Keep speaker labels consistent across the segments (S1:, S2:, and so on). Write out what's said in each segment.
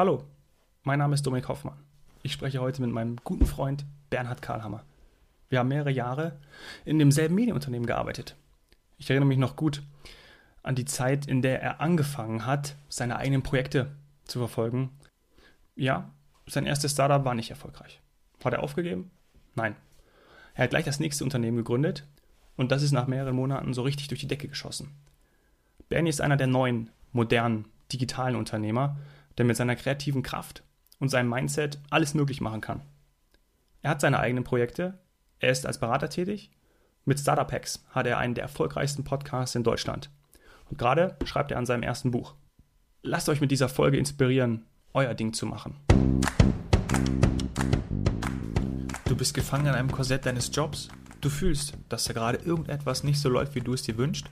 S1: Hallo, mein Name ist Dominik Hoffmann. Ich spreche heute mit meinem guten Freund Bernhard Karlhammer. Wir haben mehrere Jahre in demselben Medienunternehmen gearbeitet. Ich erinnere mich noch gut an die Zeit, in der er angefangen hat, seine eigenen Projekte zu verfolgen. Ja, sein erstes Startup war nicht erfolgreich. Hat er aufgegeben? Nein. Er hat gleich das nächste Unternehmen gegründet und das ist nach mehreren Monaten so richtig durch die Decke geschossen. Bernie ist einer der neuen, modernen, digitalen Unternehmer, der mit seiner kreativen Kraft und seinem Mindset alles möglich machen kann. Er hat seine eigenen Projekte, er ist als Berater tätig, mit Startup Hacks hat er einen der erfolgreichsten Podcasts in Deutschland. Und gerade schreibt er an seinem ersten Buch. Lasst euch mit dieser Folge inspirieren, euer Ding zu machen. Du bist gefangen in einem Korsett deines Jobs. Du fühlst, dass da gerade irgendetwas nicht so läuft, wie du es dir wünschst.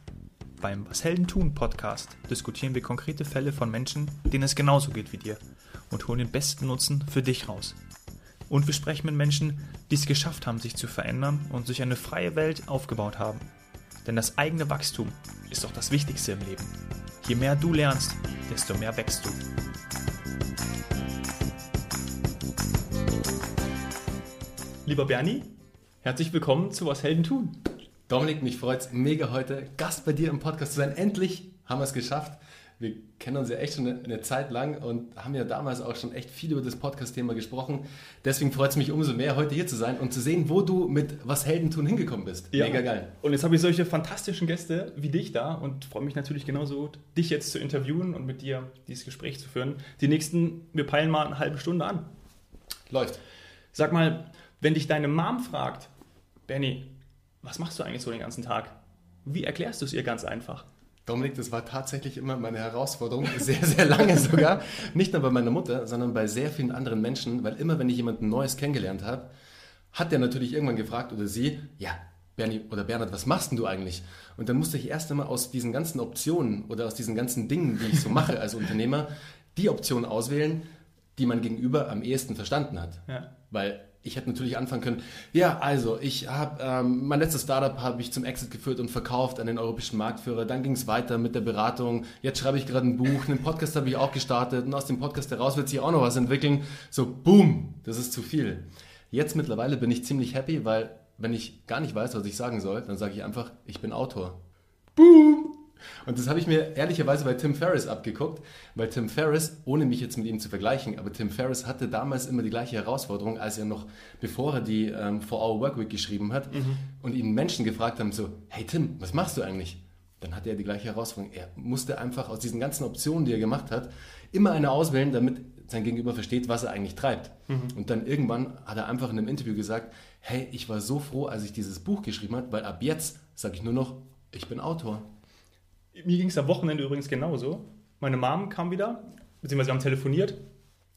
S1: Beim Was Helden tun Podcast diskutieren wir konkrete Fälle von Menschen, denen es genauso geht wie dir und holen den besten Nutzen für dich raus. Und wir sprechen mit Menschen, die es geschafft haben, sich zu verändern und sich eine freie Welt aufgebaut haben. Denn das eigene Wachstum ist doch das Wichtigste im Leben. Je mehr du lernst, desto mehr wächst du. Lieber Bernie, herzlich willkommen zu Was Helden tun.
S2: Dominik, mich freut es mega heute, Gast bei dir im Podcast zu sein. Endlich haben wir es geschafft wir kennen uns ja echt schon eine, eine, Zeit lang und haben ja damals auch schon echt viel über das Podcast-Thema gesprochen. Deswegen freut es mich umso mehr, heute hier zu sein und zu sehen, wo du mit Was Helden tun hingekommen bist.
S1: Ja. Mega geil. Und jetzt habe ich solche fantastischen Gäste wie dich da und freue mich natürlich genauso, dich jetzt zu interviewen und mit dir dieses Gespräch zu führen. Die nächsten, wir peilen mal eine halbe Stunde an.
S2: Läuft.
S1: Sag mal, wenn dich deine Mom fragt, Benny, was machst du eigentlich so den ganzen Tag? Wie erklärst du es ihr ganz einfach?
S2: Dominik, das war tatsächlich immer meine Herausforderung, sehr, sehr lange sogar. Nicht nur bei meiner Mutter, sondern bei sehr vielen anderen Menschen, weil immer, wenn ich jemanden Neues kennengelernt habe, hat der natürlich irgendwann gefragt oder sie, ja, Bernie oder Bernhard, was machst denn du eigentlich? Und dann musste ich erst einmal aus diesen ganzen Optionen oder aus diesen ganzen Dingen, die ich so mache als Unternehmer, die Option auswählen, die man gegenüber am ehesten verstanden hat. Ja. Weil ich hätte natürlich anfangen können, ja, also ich habe ähm, mein letztes Startup habe ich zum Exit geführt und verkauft an den europäischen Marktführer. Dann ging es weiter mit der Beratung. Jetzt schreibe ich gerade ein Buch, einen Podcast habe ich auch gestartet und aus dem Podcast heraus wird sich auch noch was entwickeln. So, boom, das ist zu viel. Jetzt mittlerweile bin ich ziemlich happy, weil wenn ich gar nicht weiß, was ich sagen soll, dann sage ich einfach, ich bin Autor. Boom! Und das habe ich mir ehrlicherweise bei Tim Ferriss abgeguckt, weil Tim Ferriss, ohne mich jetzt mit ihm zu vergleichen, aber Tim Ferriss hatte damals immer die gleiche Herausforderung, als er noch, bevor er die ähm, For Our Workweek geschrieben hat mhm. und ihn Menschen gefragt haben, so, hey Tim, was machst du eigentlich? Dann hatte er die gleiche Herausforderung. Er musste einfach aus diesen ganzen Optionen, die er gemacht hat, immer eine auswählen, damit sein Gegenüber versteht, was er eigentlich treibt. Mhm. Und dann irgendwann hat er einfach in einem Interview gesagt, hey, ich war so froh, als ich dieses Buch geschrieben habe, weil ab jetzt sage ich nur noch, ich bin Autor.
S1: Mir ging es am Wochenende übrigens genauso. Meine Mom kam wieder, beziehungsweise wir haben telefoniert.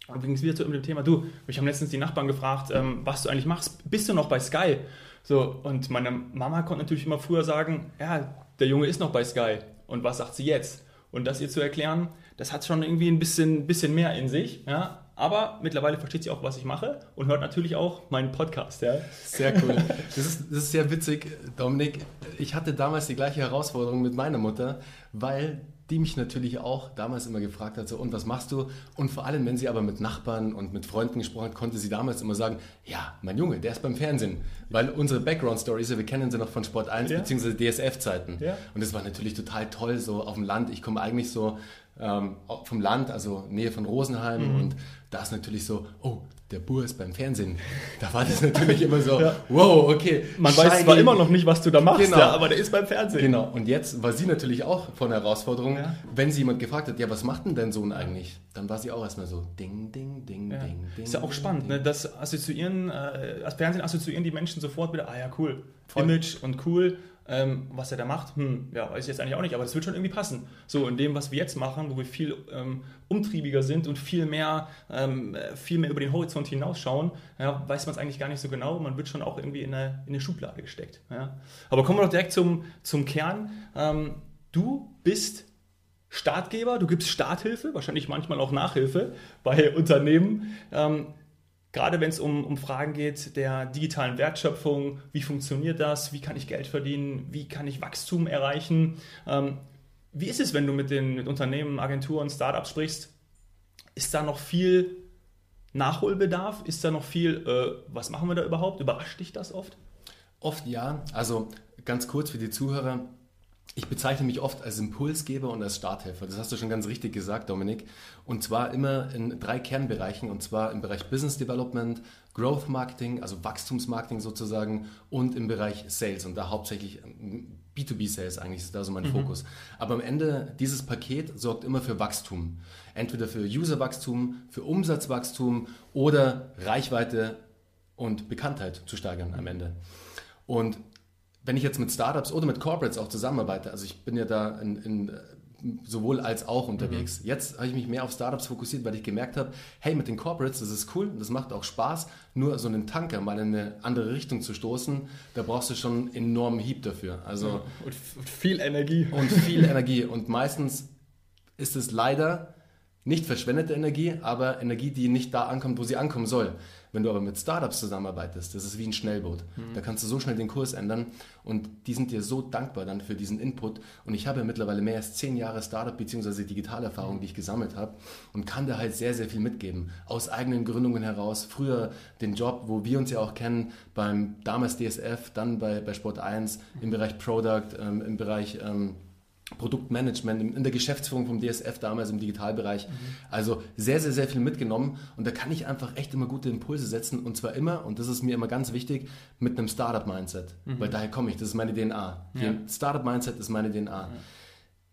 S1: Und ging es wieder zu dem Thema, du, mich haben letztens die Nachbarn gefragt, ähm, was du eigentlich machst. Bist du noch bei Sky? So, und meine Mama konnte natürlich immer früher sagen, ja, der Junge ist noch bei Sky. Und was sagt sie jetzt? Und das ihr zu erklären, das hat schon irgendwie ein bisschen, bisschen mehr in sich. Ja? Aber mittlerweile versteht sie auch, was ich mache und hört natürlich auch meinen Podcast. Ja.
S2: Sehr cool. Das ist, das ist sehr witzig, Dominik. Ich hatte damals die gleiche Herausforderung mit meiner Mutter, weil die mich natürlich auch damals immer gefragt hat, so, und was machst du? Und vor allem, wenn sie aber mit Nachbarn und mit Freunden gesprochen hat, konnte sie damals immer sagen, ja, mein Junge, der ist beim Fernsehen. Weil unsere Background-Stories, wir kennen sie noch von Sport 1 ja. bzw. DSF-Zeiten. Ja. Und das war natürlich total toll, so auf dem Land. Ich komme eigentlich so ähm, vom Land, also Nähe von Rosenheim. Mhm. Und da ist natürlich so, oh, der Bur ist beim Fernsehen. Da war das natürlich immer so, ja. wow, okay.
S1: Man Shiny. weiß zwar immer noch nicht, was du da machst, genau. ja, aber der ist beim Fernsehen.
S2: Genau, und jetzt war sie natürlich auch von der Herausforderung, ja. wenn sie jemand gefragt hat, ja, was macht denn dein Sohn eigentlich? Dann war sie auch erstmal so, ding, ding, ding,
S1: ja.
S2: ding,
S1: ding. Ist ja auch spannend, ding. ne? das assoziieren, äh, als Fernsehen assoziieren die Menschen sofort wieder, ah ja, cool, Voll. Image und cool ähm, was er da macht, hm, ja, weiß ich jetzt eigentlich auch nicht, aber das wird schon irgendwie passen. So in dem, was wir jetzt machen, wo wir viel ähm, umtriebiger sind und viel mehr, ähm, viel mehr über den Horizont hinausschauen, ja, weiß man es eigentlich gar nicht so genau. Man wird schon auch irgendwie in eine, in eine Schublade gesteckt. Ja. Aber kommen wir doch direkt zum, zum Kern. Ähm, du bist Startgeber, du gibst Starthilfe, wahrscheinlich manchmal auch Nachhilfe bei Unternehmen. Gerade wenn es um, um Fragen geht der digitalen Wertschöpfung, wie funktioniert das, wie kann ich Geld verdienen, wie kann ich Wachstum erreichen. Ähm, wie ist es, wenn du mit den mit Unternehmen, Agenturen, Startups sprichst? Ist da noch viel Nachholbedarf? Ist da noch viel, äh, was machen wir da überhaupt? Überrascht dich das oft?
S2: Oft ja. Also ganz kurz für die Zuhörer. Ich bezeichne mich oft als Impulsgeber und als Starthelfer. Das hast du schon ganz richtig gesagt, Dominik. Und zwar immer in drei Kernbereichen. Und zwar im Bereich Business Development, Growth Marketing, also Wachstumsmarketing sozusagen, und im Bereich Sales. Und da hauptsächlich B2B Sales eigentlich ist da so mein mhm. Fokus. Aber am Ende, dieses Paket sorgt immer für Wachstum. Entweder für Userwachstum, für Umsatzwachstum oder Reichweite und Bekanntheit zu steigern am Ende. Und wenn ich jetzt mit Startups oder mit Corporates auch zusammenarbeite, also ich bin ja da in, in sowohl als auch unterwegs. Mhm. Jetzt habe ich mich mehr auf Startups fokussiert, weil ich gemerkt habe, hey, mit den Corporates, das ist cool, das macht auch Spaß, nur so einen Tanker mal in eine andere Richtung zu stoßen, da brauchst du schon einen enormen Hieb dafür. Also
S1: und, und viel Energie.
S2: Und viel Energie. Und meistens ist es leider nicht verschwendete Energie, aber Energie, die nicht da ankommt, wo sie ankommen soll. Wenn du aber mit Startups zusammenarbeitest, das ist wie ein Schnellboot. Mhm. Da kannst du so schnell den Kurs ändern und die sind dir so dankbar dann für diesen Input. Und ich habe mittlerweile mehr als zehn Jahre Startup bzw. Digitalerfahrung, die ich gesammelt habe und kann da halt sehr, sehr viel mitgeben. Aus eigenen Gründungen heraus. Früher den Job, wo wir uns ja auch kennen, beim damals DSF, dann bei, bei Sport 1 im Bereich Product, ähm, im Bereich... Ähm, Produktmanagement, in der Geschäftsführung vom DSF damals im Digitalbereich. Mhm. Also sehr, sehr, sehr viel mitgenommen und da kann ich einfach echt immer gute Impulse setzen und zwar immer, und das ist mir immer ganz wichtig, mit einem Startup-Mindset, mhm. weil daher komme ich, das ist meine DNA. Ja. Startup-Mindset ist meine DNA. Ja.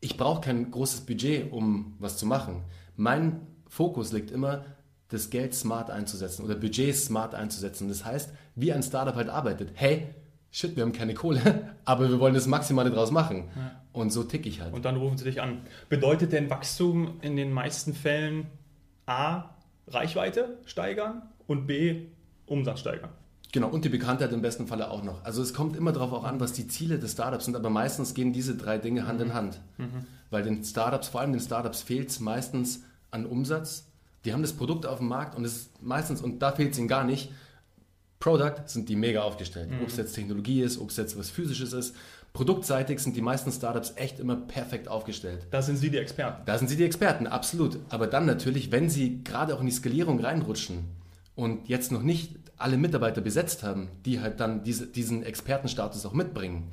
S2: Ich brauche kein großes Budget, um was zu machen. Mein Fokus liegt immer, das Geld smart einzusetzen oder Budget smart einzusetzen. Das heißt, wie ein Startup halt arbeitet. Hey, shit, wir haben keine Kohle, aber wir wollen das Maximale draus machen. Ja. Und so tick ich halt.
S1: Und dann rufen sie dich an. Bedeutet denn Wachstum in den meisten Fällen A, Reichweite steigern und B, Umsatz steigern?
S2: Genau, und die Bekanntheit im besten Falle auch noch. Also es kommt immer darauf auch an, was die Ziele des Startups sind, aber meistens gehen diese drei Dinge Hand in Hand. Mhm. Weil den Startups, vor allem den Startups, fehlt es meistens an Umsatz. Die haben das Produkt auf dem Markt und es meistens, und da fehlt es ihnen gar nicht, Product sind die mega aufgestellt. Mhm. Ob es jetzt Technologie ist, ob es jetzt was Physisches ist. Produktseitig sind die meisten Startups echt immer perfekt aufgestellt.
S1: Da sind Sie die Experten.
S2: Da sind Sie die Experten, absolut. Aber dann natürlich, wenn Sie gerade auch in die Skalierung reinrutschen und jetzt noch nicht alle Mitarbeiter besetzt haben, die halt dann diese, diesen Expertenstatus auch mitbringen,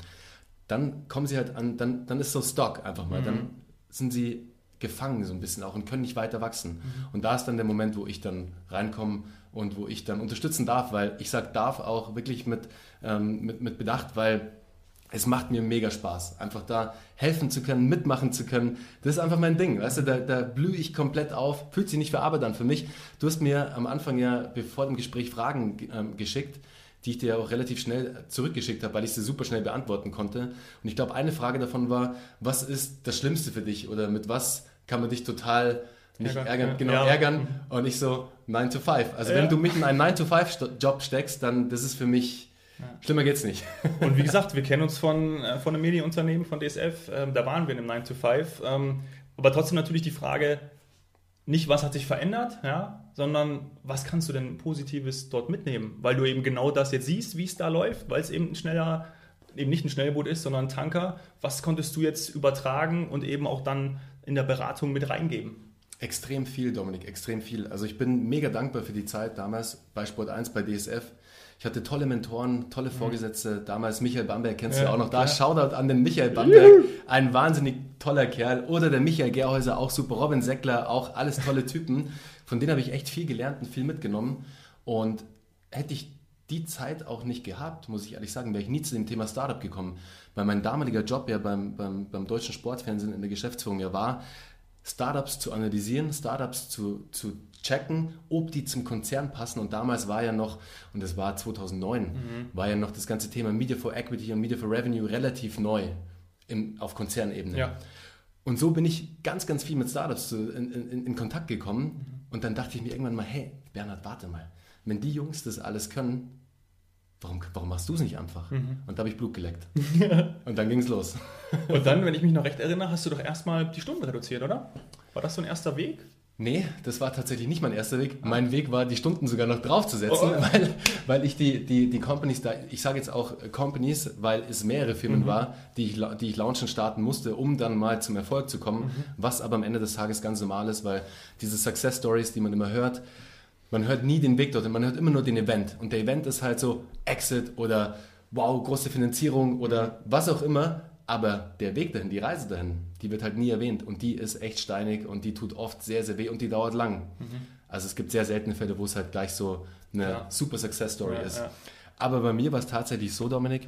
S2: dann kommen Sie halt an, dann, dann ist so Stock einfach mal. Mhm. Dann sind Sie gefangen so ein bisschen auch und können nicht weiter wachsen. Mhm. Und da ist dann der Moment, wo ich dann reinkomme und wo ich dann unterstützen darf, weil ich sage darf auch wirklich mit, ähm, mit, mit Bedacht, weil es macht mir mega Spaß, einfach da helfen zu können, mitmachen zu können. Das ist einfach mein Ding, weißt du, da, da blühe ich komplett auf, fühlt sich nicht für Arbeit an für mich. Du hast mir am Anfang ja bevor dem Gespräch Fragen ähm, geschickt, die ich dir auch relativ schnell zurückgeschickt habe, weil ich sie super schnell beantworten konnte. Und ich glaube, eine Frage davon war, was ist das Schlimmste für dich oder mit was kann man dich total nicht ärgern, ärgern genau, ja. ärgern und nicht so 9 to 5. Also ja. wenn du mitten in einen 9 to 5 Job steckst, dann das ist für mich ja. Schlimmer geht's nicht.
S1: Und wie gesagt, wir kennen uns von, äh, von einem Medienunternehmen, von DSF, ähm, da waren wir in einem 9 to 5. Ähm, aber trotzdem natürlich die Frage, nicht was hat sich verändert, ja, sondern was kannst du denn Positives dort mitnehmen? Weil du eben genau das jetzt siehst, wie es da läuft, weil es eben ein schneller, eben nicht ein Schnellboot ist, sondern ein Tanker. Was konntest du jetzt übertragen und eben auch dann in der Beratung mit reingeben?
S2: Extrem viel, Dominik, extrem viel. Also ich bin mega dankbar für die Zeit damals bei Sport 1, bei DSF. Ich hatte tolle Mentoren, tolle mhm. Vorgesetzte. Damals Michael Bamberg, kennst ja, du auch noch da. Ja. Shoutout an den Michael Bamberg, ein wahnsinnig toller Kerl. Oder der Michael Gerhäuser, auch super. Robin Seckler, auch alles tolle Typen. Von denen habe ich echt viel gelernt und viel mitgenommen. Und hätte ich die Zeit auch nicht gehabt, muss ich ehrlich sagen, wäre ich nie zu dem Thema Startup gekommen. Weil mein damaliger Job ja beim, beim, beim deutschen Sportfernsehen in der Geschäftsführung ja war, Startups zu analysieren, Startups zu, zu checken, ob die zum Konzern passen. Und damals war ja noch, und das war 2009, mhm. war ja noch das ganze Thema Media for Equity und Media for Revenue relativ neu im, auf Konzernebene. Ja. Und so bin ich ganz, ganz viel mit Startups in, in, in, Kontakt gekommen. Mhm. Und dann dachte ich mir irgendwann mal, hey, Bernhard, warte mal. Wenn die Jungs das alles können, warum, warum machst du es nicht einfach? Mhm. Und da habe ich Blut geleckt. und dann ging es los.
S1: und dann, wenn ich mich noch recht erinnere, hast du doch erstmal die Stunden reduziert, oder? War das so ein erster Weg?
S2: Nee, das war tatsächlich nicht mein erster Weg. Mein Weg war, die Stunden sogar noch draufzusetzen, oh. weil, weil ich die, die, die Companies da, ich sage jetzt auch Companies, weil es mehrere Firmen mhm. war, die ich, die ich launchen starten musste, um dann mal zum Erfolg zu kommen, mhm. was aber am Ende des Tages ganz normal ist, weil diese Success Stories, die man immer hört, man hört nie den Weg dorthin, man hört immer nur den Event. Und der Event ist halt so Exit oder wow, große Finanzierung oder was auch immer. Aber der Weg dahin, die Reise dahin, die wird halt nie erwähnt und die ist echt steinig und die tut oft sehr, sehr weh und die dauert lang. Mhm. Also es gibt sehr seltene Fälle, wo es halt gleich so eine ja. super Success Story ja, ist. Ja. Aber bei mir war es tatsächlich so, Dominik,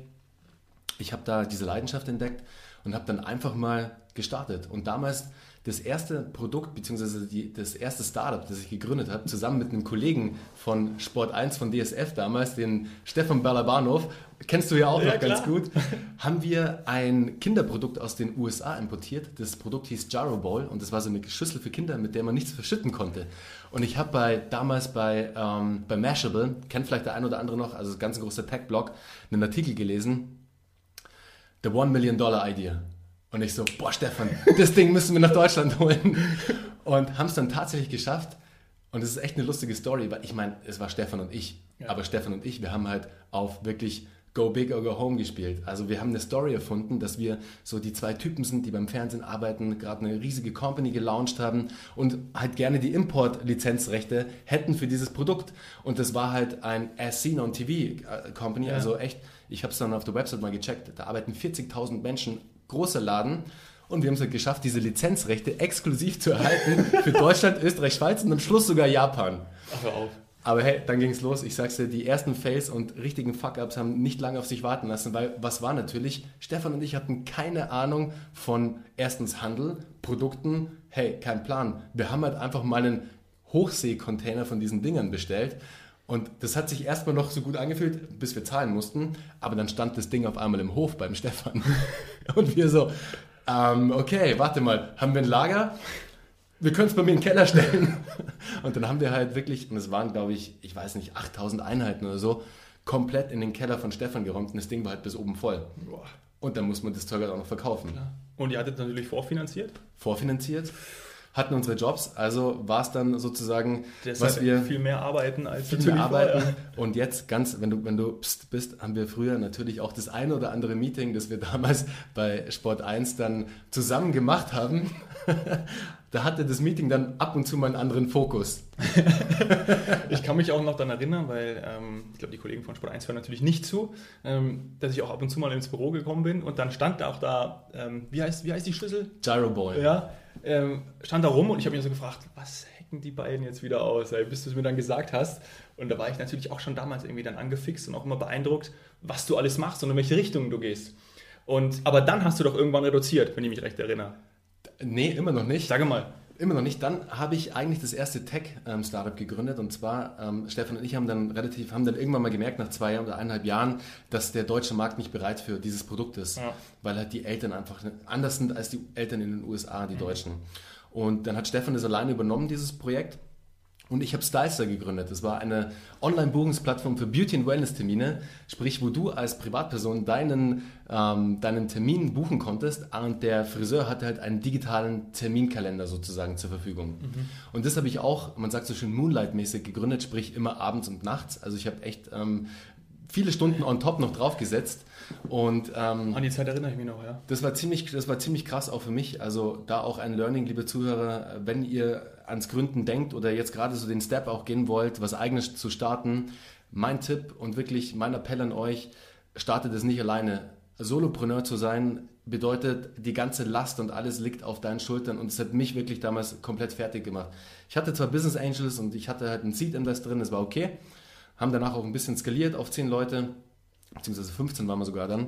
S2: ich habe da diese Leidenschaft entdeckt und habe dann einfach mal gestartet. Und damals das erste Produkt, beziehungsweise die, das erste Startup, das ich gegründet habe, zusammen mit einem Kollegen von Sport 1 von DSF damals, den Stefan Balabanov, kennst du ja auch ja, noch klar. ganz gut, haben wir ein Kinderprodukt aus den USA importiert. Das Produkt hieß Jarro Bowl und das war so eine Schüssel für Kinder, mit der man nichts verschütten konnte. Und ich habe bei, damals bei, ähm, bei Mashable, kennt vielleicht der ein oder andere noch, also ganz ein großer Tech-Blog, einen Artikel gelesen, The One Million Dollar Idea. Und ich so, boah, Stefan, das Ding müssen wir nach Deutschland holen. Und haben es dann tatsächlich geschafft. Und es ist echt eine lustige Story, weil ich meine, es war Stefan und ich. Ja. Aber Stefan und ich, wir haben halt auf wirklich Go Big or Go Home gespielt. Also wir haben eine Story erfunden, dass wir so die zwei Typen sind, die beim Fernsehen arbeiten, gerade eine riesige Company gelauncht haben und halt gerne die Import-Lizenzrechte hätten für dieses Produkt. Und das war halt ein As Seen on TV äh, Company, ja. also echt, ich habe es dann auf der Website mal gecheckt, da arbeiten 40.000 Menschen großer Laden. Und wir haben es halt geschafft, diese Lizenzrechte exklusiv zu erhalten für Deutschland, Österreich, Schweiz und am Schluss sogar Japan.
S1: Ach, hör auf.
S2: Aber hey, dann ging es los. Ich sag's dir, die ersten Fails und richtigen Fuck-Ups haben nicht lange auf sich warten lassen, weil was war natürlich? Stefan und ich hatten keine Ahnung von erstens Handel, Produkten. Hey, kein Plan. Wir haben halt einfach mal einen Hochseekontainer von diesen Dingern bestellt und das hat sich erstmal noch so gut angefühlt, bis wir zahlen mussten. Aber dann stand das Ding auf einmal im Hof beim Stefan. Und wir so, ähm, okay, warte mal, haben wir ein Lager? Wir können es bei mir in den Keller stellen. Und dann haben wir halt wirklich, und es waren, glaube ich, ich weiß nicht, 8000 Einheiten oder so, komplett in den Keller von Stefan geräumt. Und das Ding war halt bis oben voll. Und dann muss man das Zeug halt auch noch verkaufen.
S1: Und ihr hattet natürlich vorfinanziert?
S2: Vorfinanziert hatten unsere Jobs, also war es dann sozusagen,
S1: Deshalb was wir viel mehr arbeiten als
S2: viel mehr arbeiten. Und jetzt ganz, wenn du wenn du pst bist, haben wir früher natürlich auch das eine oder andere Meeting, das wir damals bei Sport 1 dann zusammen gemacht haben. da hatte das Meeting dann ab und zu mal einen anderen Fokus.
S1: ich kann mich auch noch daran erinnern, weil ähm, ich glaube, die Kollegen von Sport 1 hören natürlich nicht zu, ähm, dass ich auch ab und zu mal ins Büro gekommen bin und dann stand auch da, ähm, wie, heißt, wie heißt die Schlüssel?
S2: Gyro Boy.
S1: Ja, ähm, stand da rum und ich habe mich so gefragt, was hacken die beiden jetzt wieder aus, ey, bis du es mir dann gesagt hast. Und da war ich natürlich auch schon damals irgendwie dann angefixt und auch immer beeindruckt, was du alles machst und in welche Richtung du gehst. Und, aber dann hast du doch irgendwann reduziert, wenn ich mich recht erinnere.
S2: Nee, immer noch nicht.
S1: Sage mal.
S2: Immer noch nicht. Dann habe ich eigentlich das erste Tech-Startup gegründet und zwar ähm, Stefan und ich haben dann relativ, haben dann irgendwann mal gemerkt nach zwei oder eineinhalb Jahren, dass der deutsche Markt nicht bereit für dieses Produkt ist, ja. weil halt die Eltern einfach anders sind als die Eltern in den USA, die mhm. Deutschen. Und dann hat Stefan das alleine übernommen, dieses Projekt und ich habe Stylister gegründet. Das war eine Online-Buchungsplattform für Beauty- und Wellness-Termine, sprich, wo du als Privatperson deinen, ähm, deinen Termin buchen konntest und der Friseur hatte halt einen digitalen Terminkalender sozusagen zur Verfügung. Mhm. Und das habe ich auch, man sagt so schön Moonlight-mäßig gegründet, sprich immer abends und nachts. Also ich habe echt ähm, viele Stunden on top noch draufgesetzt. Und, ähm,
S1: An die Zeit erinnere ich mich noch, ja.
S2: Das war, ziemlich, das war ziemlich krass auch für mich. Also da auch ein Learning, liebe Zuhörer, wenn ihr ans Gründen denkt oder jetzt gerade so den Step auch gehen wollt, was eigenes zu starten, mein Tipp und wirklich mein Appell an euch, startet es nicht alleine. Solopreneur zu sein bedeutet, die ganze Last und alles liegt auf deinen Schultern und es hat mich wirklich damals komplett fertig gemacht. Ich hatte zwar Business Angels und ich hatte halt einen Seed Invest drin, das war okay, haben danach auch ein bisschen skaliert auf 10 Leute, beziehungsweise 15 waren wir sogar dann,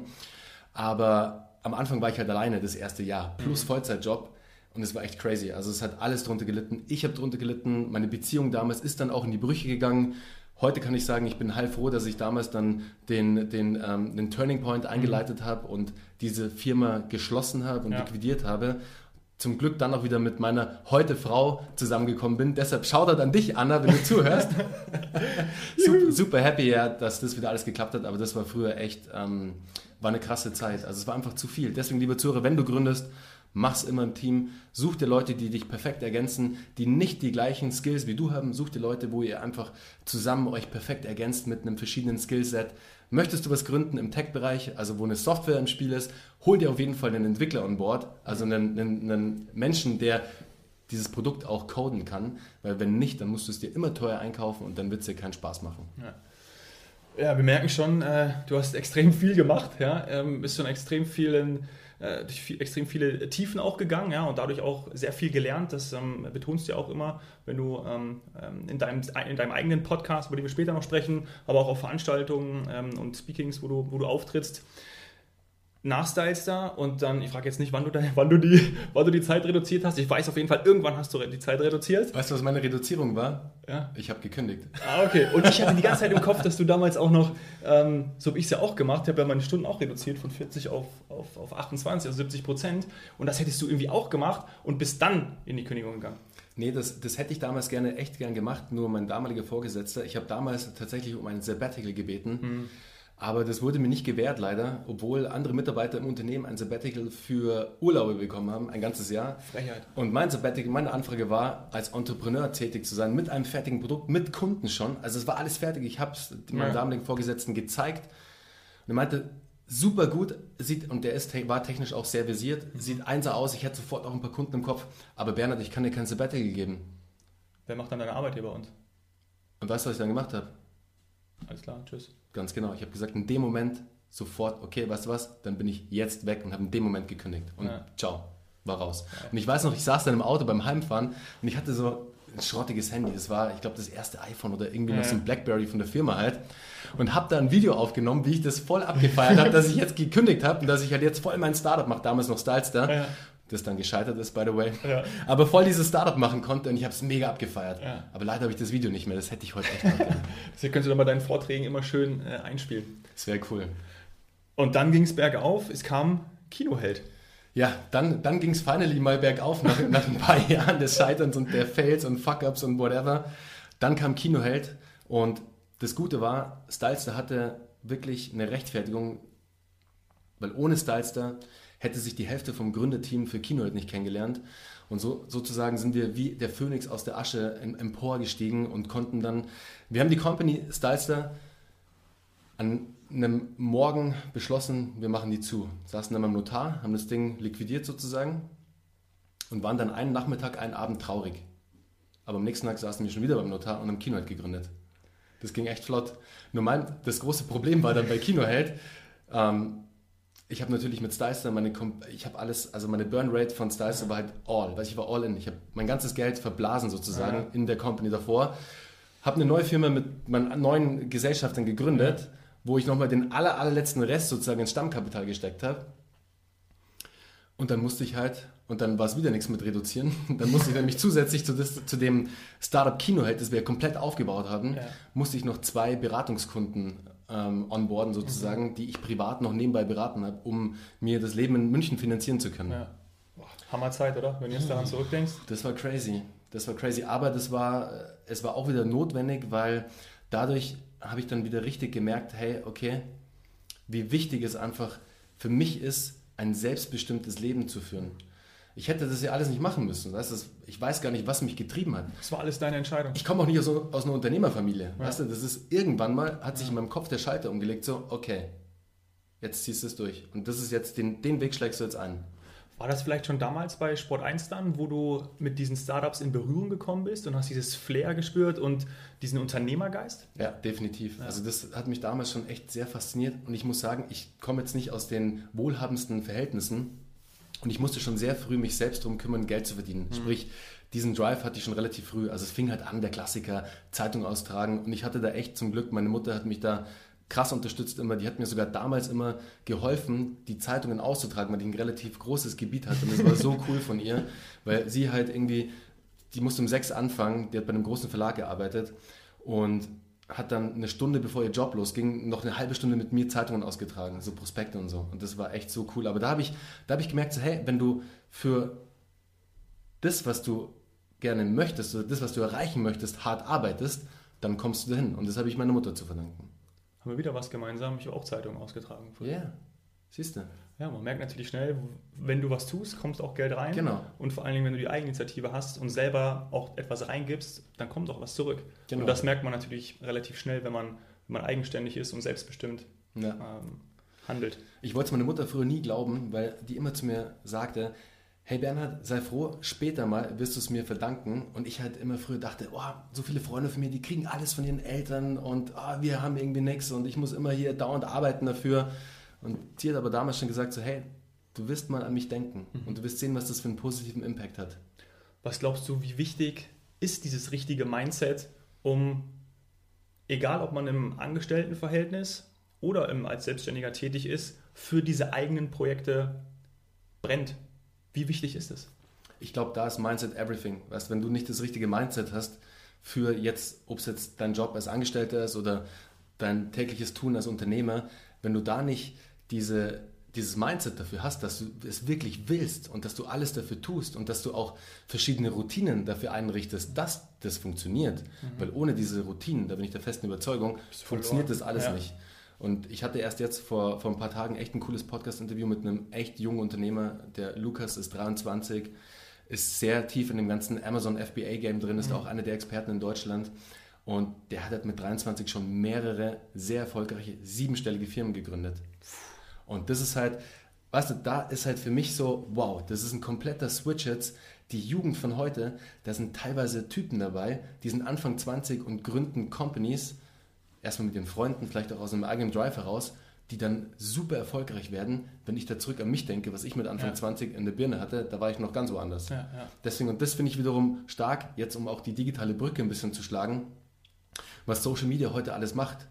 S2: aber am Anfang war ich halt alleine das erste Jahr, plus. Vollzeitjob und es war echt crazy. Also es hat alles drunter gelitten. Ich habe drunter gelitten. Meine Beziehung damals ist dann auch in die Brüche gegangen. Heute kann ich sagen, ich bin heilfroh, dass ich damals dann den, den, ähm, den Turning Point mhm. eingeleitet habe und diese Firma geschlossen habe und ja. liquidiert habe. Zum Glück dann auch wieder mit meiner heute Frau zusammengekommen bin. Deshalb schaut an dich, Anna, wenn du zuhörst. super, super, happy, ja, dass das wieder alles geklappt hat, aber das war früher echt, ähm, war eine krasse Zeit. Also es war einfach zu viel. Deswegen, liebe Zuhörer, wenn du gründest, Mach's immer im Team. Such dir Leute, die dich perfekt ergänzen, die nicht die gleichen Skills wie du haben. Such dir Leute, wo ihr einfach zusammen euch perfekt ergänzt mit einem verschiedenen Skillset. Möchtest du was gründen im Tech-Bereich, also wo eine Software im Spiel ist, hol dir auf jeden Fall einen Entwickler an Bord, also einen, einen, einen Menschen, der dieses Produkt auch coden kann, weil wenn nicht, dann musst du es dir immer teuer einkaufen und dann wird es dir keinen Spaß machen.
S1: Ja. Ja, wir merken schon, äh, du hast extrem viel gemacht, ja, ähm, bist schon extrem vielen, äh, durch viel, extrem viele Tiefen auch gegangen, ja, und dadurch auch sehr viel gelernt. Das ähm, betonst du ja auch immer, wenn du ähm, ähm, in, deinem, in deinem eigenen Podcast, über den wir später noch sprechen, aber auch auf Veranstaltungen ähm, und Speakings, wo du, wo du auftrittst nach Stylestar und dann, ich frage jetzt nicht, wann du, da, wann, du die, wann du die Zeit reduziert hast. Ich weiß auf jeden Fall, irgendwann hast du die Zeit reduziert.
S2: Weißt du, was meine Reduzierung war?
S1: Ja.
S2: Ich habe gekündigt.
S1: Ah, okay. Und ich hatte die ganze Zeit im Kopf, dass du damals auch noch, ähm, so habe ich es ja auch gemacht, ich habe ja meine Stunden auch reduziert von 40 auf, auf, auf 28, also 70 Prozent. Und das hättest du irgendwie auch gemacht und bist dann in die Kündigung gegangen.
S2: Nee, das, das hätte ich damals gerne, echt gern gemacht, nur mein damaliger Vorgesetzter, ich habe damals tatsächlich um ein Sabbatical gebeten. Hm aber das wurde mir nicht gewährt, leider, obwohl andere Mitarbeiter im Unternehmen ein Sabbatical für Urlaube bekommen haben, ein ganzes Jahr.
S1: Frechheit.
S2: Und mein Sabbatical, meine Anfrage war, als Entrepreneur tätig zu sein, mit einem fertigen Produkt, mit Kunden schon. Also es war alles fertig. Ich habe es meinem ja. damaligen Vorgesetzten gezeigt. Und er meinte, super gut, sieht, und der ist, war technisch auch sehr versiert, mhm. sieht einser aus, ich hätte sofort auch ein paar Kunden im Kopf. Aber Bernhard, ich kann dir kein Sabbatical geben.
S1: Wer macht dann deine Arbeit hier bei uns?
S2: Und weißt du, was ich dann gemacht habe?
S1: Alles klar, tschüss.
S2: Ganz genau. Ich habe gesagt, in dem Moment sofort, okay, weißt du was, dann bin ich jetzt weg und habe in dem Moment gekündigt. Und ja. ciao, war raus. Ja. Und ich weiß noch, ich saß dann im Auto beim Heimfahren und ich hatte so ein schrottiges Handy. Das war, ich glaube, das erste iPhone oder irgendwie ja. noch so ein Blackberry von der Firma halt. Und habe da ein Video aufgenommen, wie ich das voll abgefeiert habe, dass ich jetzt gekündigt habe und dass ich halt jetzt voll mein Startup mache, damals noch Stylestar. Ja das dann gescheitert ist, by the way. Ja. Aber voll dieses Startup machen konnte und ich habe es mega abgefeiert. Ja. Aber leider habe ich das Video nicht mehr, das hätte ich heute echt machen können.
S1: das könntest du dann bei deinen Vorträgen immer schön äh, einspielen.
S2: Das wäre cool.
S1: Und dann ging es bergauf, es kam Kinoheld.
S2: Ja, dann, dann ging es finally mal bergauf nach, nach ein paar Jahren des Scheiterns und der Fails und Fuck-Ups und whatever. Dann kam Kinoheld und das Gute war, Stylester hatte wirklich eine Rechtfertigung, weil ohne Stylester hätte sich die Hälfte vom Gründerteam für halt nicht kennengelernt. Und so sozusagen sind wir wie der Phönix aus der Asche emporgestiegen und konnten dann, wir haben die Company Stylester an einem Morgen beschlossen, wir machen die zu. Saßen dann beim Notar, haben das Ding liquidiert sozusagen und waren dann einen Nachmittag, einen Abend traurig. Aber am nächsten Tag saßen wir schon wieder beim Notar und haben Kinoheld gegründet. Das ging echt flott. Nur mein, das große Problem war dann bei Kinoheld, ähm, ich habe natürlich mit Stylister meine, ich habe alles, also meine Burn Rate von Stylister war halt all, weil ich war all in. Ich habe mein ganzes Geld verblasen sozusagen ja. in der Company davor. Habe eine neue Firma mit meinen neuen Gesellschaftern gegründet, ja. wo ich nochmal den aller, allerletzten Rest sozusagen ins Stammkapital gesteckt habe. Und dann musste ich halt, und dann war es wieder nichts mit reduzieren, dann musste ich nämlich zusätzlich zu, das, zu dem Startup Kinoheld, das wir komplett aufgebaut hatten, ja. musste ich noch zwei Beratungskunden ähm, onboarden sozusagen, mhm. die ich privat noch nebenbei beraten habe, um mir das Leben in München finanzieren zu können. Ja.
S1: Hammerzeit, oder? Wenn du jetzt daran zurückdenkst.
S2: Das war crazy. Das war crazy. Aber das war, äh, es war auch wieder notwendig, weil dadurch habe ich dann wieder richtig gemerkt, hey, okay, wie wichtig es einfach für mich ist, ein selbstbestimmtes Leben zu führen. Ich hätte das ja alles nicht machen müssen. Weißt du? Ich weiß gar nicht, was mich getrieben hat.
S1: Das war alles deine Entscheidung.
S2: Ich komme auch nicht aus, aus einer Unternehmerfamilie. Ja. Weißt du, das ist irgendwann mal, hat sich ja. in meinem Kopf der Schalter umgelegt, so, okay, jetzt ziehst du es durch. Und das ist jetzt, den, den Weg schlägst du jetzt ein.
S1: War das vielleicht schon damals bei Sport 1 dann, wo du mit diesen Startups in Berührung gekommen bist und hast dieses Flair gespürt und diesen Unternehmergeist?
S2: Ja, definitiv. Ja. Also das hat mich damals schon echt sehr fasziniert und ich muss sagen, ich komme jetzt nicht aus den wohlhabendsten Verhältnissen und ich musste schon sehr früh mich selbst darum kümmern, Geld zu verdienen. Mhm. Sprich, diesen Drive hatte ich schon relativ früh. Also es fing halt an, der Klassiker, Zeitung austragen. Und ich hatte da echt zum Glück, meine Mutter hat mich da krass unterstützt immer. Die hat mir sogar damals immer geholfen, die Zeitungen auszutragen, weil die ein relativ großes Gebiet hatte. Und das war so cool von ihr, weil sie halt irgendwie, die musste um sechs anfangen, die hat bei einem großen Verlag gearbeitet. Und hat dann eine Stunde bevor ihr Job losging, noch eine halbe Stunde mit mir Zeitungen ausgetragen, so Prospekte und so. Und das war echt so cool. Aber da habe ich, hab ich gemerkt, so, hey, wenn du für das, was du gerne möchtest, oder das, was du erreichen möchtest, hart arbeitest, dann kommst du dahin. Und das habe ich meiner Mutter zu verdanken.
S1: Haben wir wieder was gemeinsam? Ich habe auch Zeitungen ausgetragen.
S2: Ja, yeah. siehst du.
S1: Ja, man merkt natürlich schnell, wenn du was tust, kommt auch Geld rein.
S2: Genau.
S1: Und vor allen Dingen, wenn du die Eigeninitiative hast und selber auch etwas reingibst, dann kommt auch was zurück.
S2: Genau.
S1: Und das merkt man natürlich relativ schnell, wenn man, wenn man eigenständig ist und selbstbestimmt
S2: Ja.
S1: ähm, handelt.
S2: Ich wollte es meiner Mutter früher nie glauben, weil die immer zu mir sagte, hey Bernhard, sei froh, später mal wirst du es mir verdanken. Und ich halt immer früher dachte, oh, so viele Freunde von mir, die kriegen alles von ihren Eltern und oh, wir haben irgendwie nichts und ich muss immer hier dauernd arbeiten dafür. Und die hat aber damals schon gesagt, so hey, du wirst mal an mich denken und du wirst sehen, was das für einen positiven Impact hat.
S1: Was glaubst du, wie wichtig ist dieses richtige Mindset, um, egal ob man im Angestelltenverhältnis oder im, als Selbstständiger tätig ist, für diese eigenen Projekte brennt? Wie wichtig ist es?
S2: Ich glaube, da ist Mindset everything. Weißt, wenn du nicht das richtige Mindset hast für jetzt, ob es jetzt dein Job als Angestellter ist oder dein tägliches Tun als Unternehmer, wenn du da nicht diese, dieses Mindset dafür hast, dass du es wirklich willst und dass du alles dafür tust und dass du auch verschiedene Routinen dafür einrichtest, dass das funktioniert. Weil ohne diese Routinen, da bin ich der festen Überzeugung,
S1: du verloren.
S2: funktioniert das alles
S1: Ja.
S2: nicht. Und ich hatte erst jetzt vor, vor ein paar Tagen echt ein cooles Podcast-Interview mit einem echt jungen Unternehmer. Der Lukas ist 23, ist sehr tief in dem ganzen Amazon FBA-Game drin, ist auch einer der Experten in Deutschland. Und der hat halt mit 23 schon mehrere sehr erfolgreiche siebenstellige Firmen gegründet. Und das ist halt, weißt du, da ist halt für mich so, wow, das ist ein kompletter Switch jetzt. Die Jugend von heute, da sind teilweise Typen dabei, die sind Anfang 20 und gründen Companies, erstmal mit den Freunden, vielleicht auch aus einem eigenen Drive heraus, die dann super erfolgreich werden. Wenn ich da zurück an mich denke, was ich mit Anfang
S1: Ja.
S2: 20 in der Birne hatte, da war ich noch ganz woanders.
S1: Ja, ja.
S2: Deswegen, und das finde ich wiederum stark, jetzt um auch die digitale Brücke ein bisschen zu schlagen, was Social Media heute alles macht.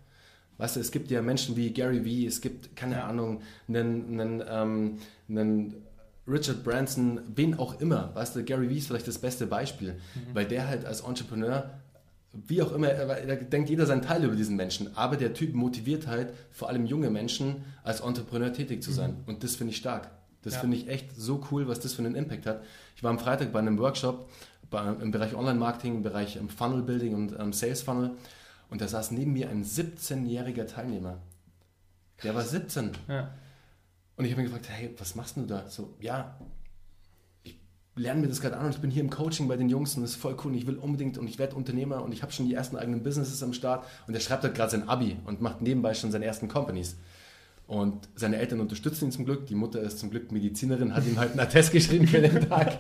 S2: Weißt du, es gibt ja Menschen wie Gary Vee, es gibt, keine. Ahnung, einen, einen, ähm, einen Richard Branson, wen auch immer. Weißt du, Gary Vee ist vielleicht das beste Beispiel, weil der halt als Entrepreneur, wie auch immer, er- da denkt jeder seinen Teil über diesen Menschen, aber der Typ motiviert halt vor allem junge Menschen als Entrepreneur tätig zu sein. Und das finde ich stark. Das
S1: Ja.
S2: finde ich echt so cool, was das für einen Impact hat. Ich war am Freitag bei einem Workshop bei, im Bereich Online-Marketing, im Bereich ähm, Funnel-Building und ähm, Sales-Funnel und da saß neben mir ein 17-jähriger Teilnehmer. Der war 17.
S1: ja.
S2: Und ich habe mich gefragt, hey, was machst du da? So, ja, ich lerne mir das gerade an und ich bin hier im Coaching bei den Jungs und das ist voll cool und ich will unbedingt und ich werde Unternehmer und ich habe schon die ersten eigenen Businesses am Start und er schreibt halt gerade sein Abi und macht nebenbei schon seine ersten Companies. Und seine Eltern unterstützen ihn zum Glück. Die Mutter ist zum Glück Medizinerin, hat ihm halt einen Attest geschrieben für den Tag.